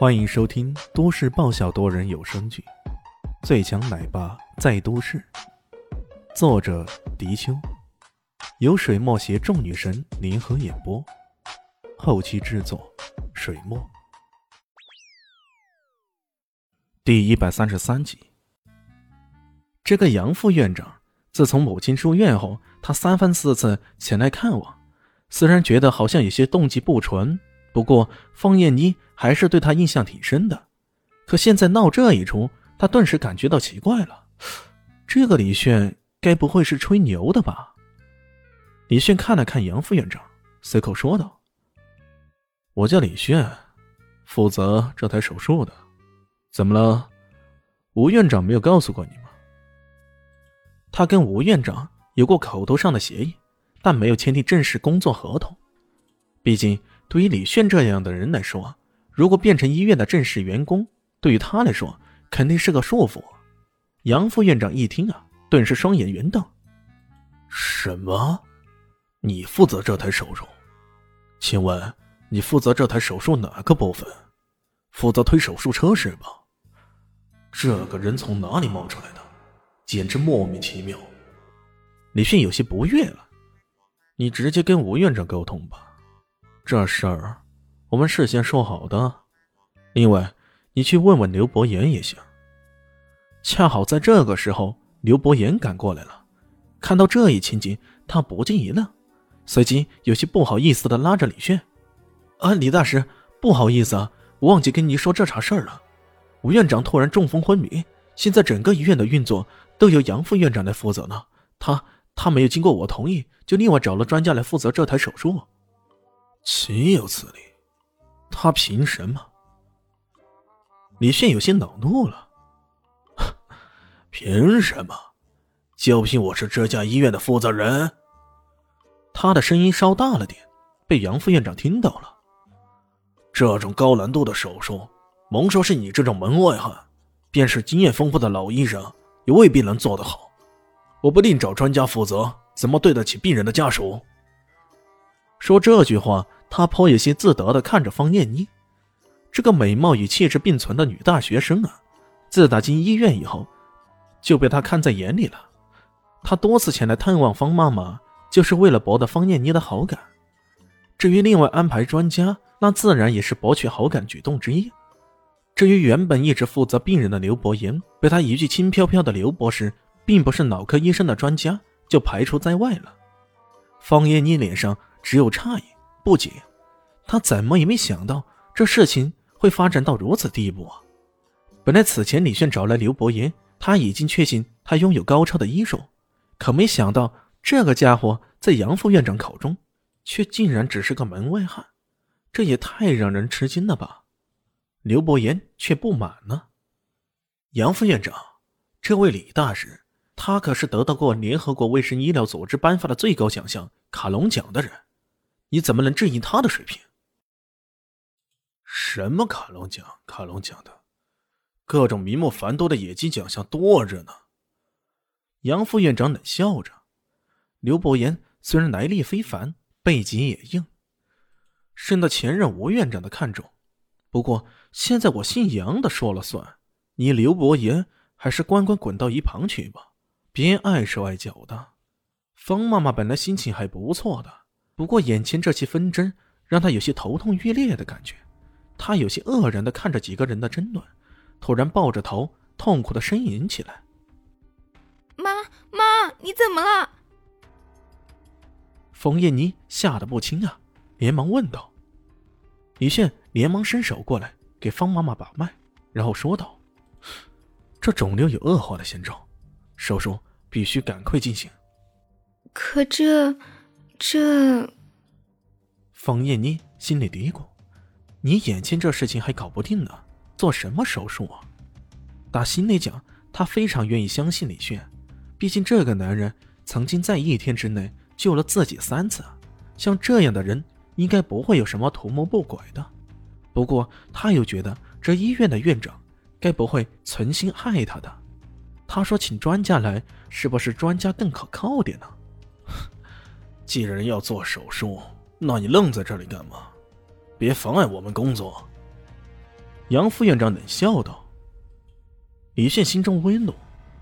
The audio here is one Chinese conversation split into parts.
欢迎收听都市爆笑多人有声剧《最强奶爸在都市》，作者：迪秋，由水墨携众女神联合演播，后期制作：水墨。第一百三十三集，这个杨副院长自从母亲住院后，他三番四次前来看望，虽然觉得好像有些动机不纯。不过，方艳妮还是对他印象挺深的。可现在闹这一出，他顿时感觉到奇怪了。这个李炫该不会是吹牛的吧？李炫看了看杨副院长，随口说道：“我叫李炫，负责这台手术的。怎么了？吴院长没有告诉过你吗？”他跟吴院长有过口头上的协议，但没有签订正式工作合同。毕竟。对于李炫这样的人来说，如果变成医院的正式员工，对于他来说肯定是个束缚。杨副院长一听啊，顿时双眼圆瞪：“什么？你负责这台手术？请问你负责这台手术哪个部分？负责推手术车是吧？这个人从哪里冒出来的？简直莫名其妙！”李迅有些不悦了：“你直接跟吴院长沟通吧。”这事儿，我们事先说好的。另外，你去问问刘伯言也行。恰好在这个时候，刘伯言赶过来了。看到这一情景，他不禁一愣，随即有些不好意思的拉着李炫：“啊，李大师，不好意思啊，我忘记跟您说这茬事儿了。吴院长突然中风昏迷，现在整个医院的运作都由杨副院长来负责呢。他他没有经过我同意，就另外找了专家来负责这台手术。”岂有此理！他凭什么？李炫有些恼怒了。凭什么？就凭我是这家医院的负责人？他的声音稍大了点，被杨副院长听到了。这种高难度的手术，甭说是你这种门外汉，便是经验丰富的老医生，也未必能做得好。我不另找专家负责，怎么对得起病人的家属？说这句话，他颇有些自得的看着方念妮，这个美貌与气质并存的女大学生啊，自打进医院以后，就被他看在眼里了。他多次前来探望方妈妈，就是为了博得方念妮的好感。至于另外安排专家，那自然也是博取好感举动之一。至于原本一直负责病人的刘伯言，被他一句轻飘飘的刘博士并不是脑科医生的专家，就排除在外了。方艳妮脸上。只有诧异、不解，他怎么也没想到这事情会发展到如此地步啊！本来此前李炫找来刘伯言，他已经确信他拥有高超的医术，可没想到这个家伙在杨副院长口中，却竟然只是个门外汉，这也太让人吃惊了吧！刘伯言却不满呢。杨副院长，这位李大师，他可是得到过联合国卫生医疗组织颁发的最高奖项卡隆奖的人。你怎么能质疑他的水平？什么卡隆奖、卡隆奖的，各种名目繁多的野鸡奖项多着呢。杨副院长冷笑着。刘伯言虽然来历非凡，背景也硬，深得前任吴院长的看重。不过现在我姓杨的说了算，你刘伯言还是乖乖滚到一旁去吧，别碍手碍脚的。方妈妈本来心情还不错的。不过，眼前这起纷争让他有些头痛欲裂的感觉。他有些愕然的看着几个人的争论，突然抱着头痛苦的呻吟起来：“妈妈，你怎么了？”冯燕妮吓得不轻啊，连忙问道。李炫连忙伸手过来给方妈妈把脉，然后说道：“这肿瘤有恶化的先兆，手术必须赶快进行。”可这……这，方艳妮心里嘀咕：“你眼前这事情还搞不定呢，做什么手术啊？”打心里讲，她非常愿意相信李炫，毕竟这个男人曾经在一天之内救了自己三次，像这样的人应该不会有什么图谋不轨的。不过，他又觉得这医院的院长该不会存心害他的。他说：“请专家来，是不是专家更可靠点呢？”既然要做手术，那你愣在这里干嘛？别妨碍我们工作。杨副院长冷笑道。李炫心中微怒，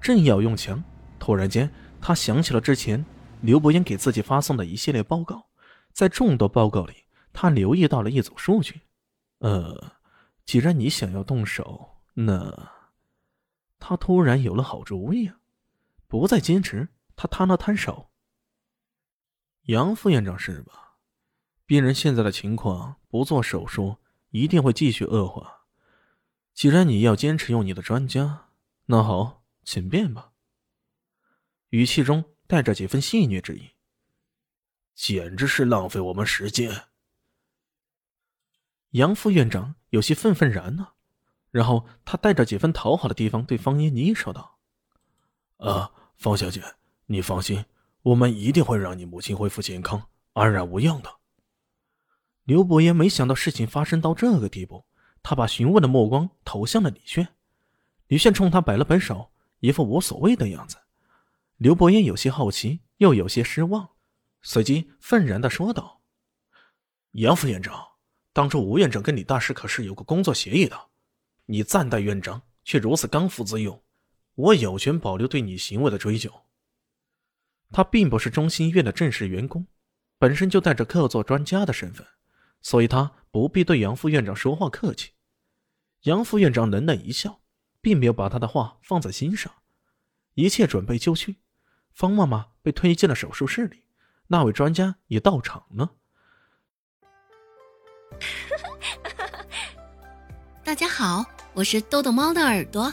正要用枪，突然间他想起了之前刘伯言给自己发送的一系列报告，在众多报告里，他留意到了一组数据。呃，既然你想要动手，那他突然有了好主意啊！不再坚持，他摊了摊手。杨副院长是吧？病人现在的情况，不做手术一定会继续恶化。既然你要坚持用你的专家，那好，请便吧。语气中带着几分戏谑之意。简直是浪费我们时间。杨副院长有些愤愤然呢，然后他带着几分讨好的地方对方嫣妮说道：“啊，方小姐，你放心，我们一定会让你母亲恢复健康、安然无恙的。”刘伯言没想到事情发生到这个地步，他把询问的目光投向了李炫。李炫冲他摆了摆手，一副无所谓的样子。刘伯言有些好奇，又有些失望，随即愤然的说道：“杨副院长。”当初吴院长跟李大师可是有个工作协议的，你暂代院长却如此刚愎自用，我有权保留对你行为的追究。他并不是中心医院的正式员工，本身就带着客座专家的身份，所以他不必对杨副院长说话客气。杨副院长冷冷一笑，并没有把他的话放在心上。一切准备就绪，方妈妈被推进了手术室里，那位专家也到场了。大家好，我是豆豆猫的耳朵。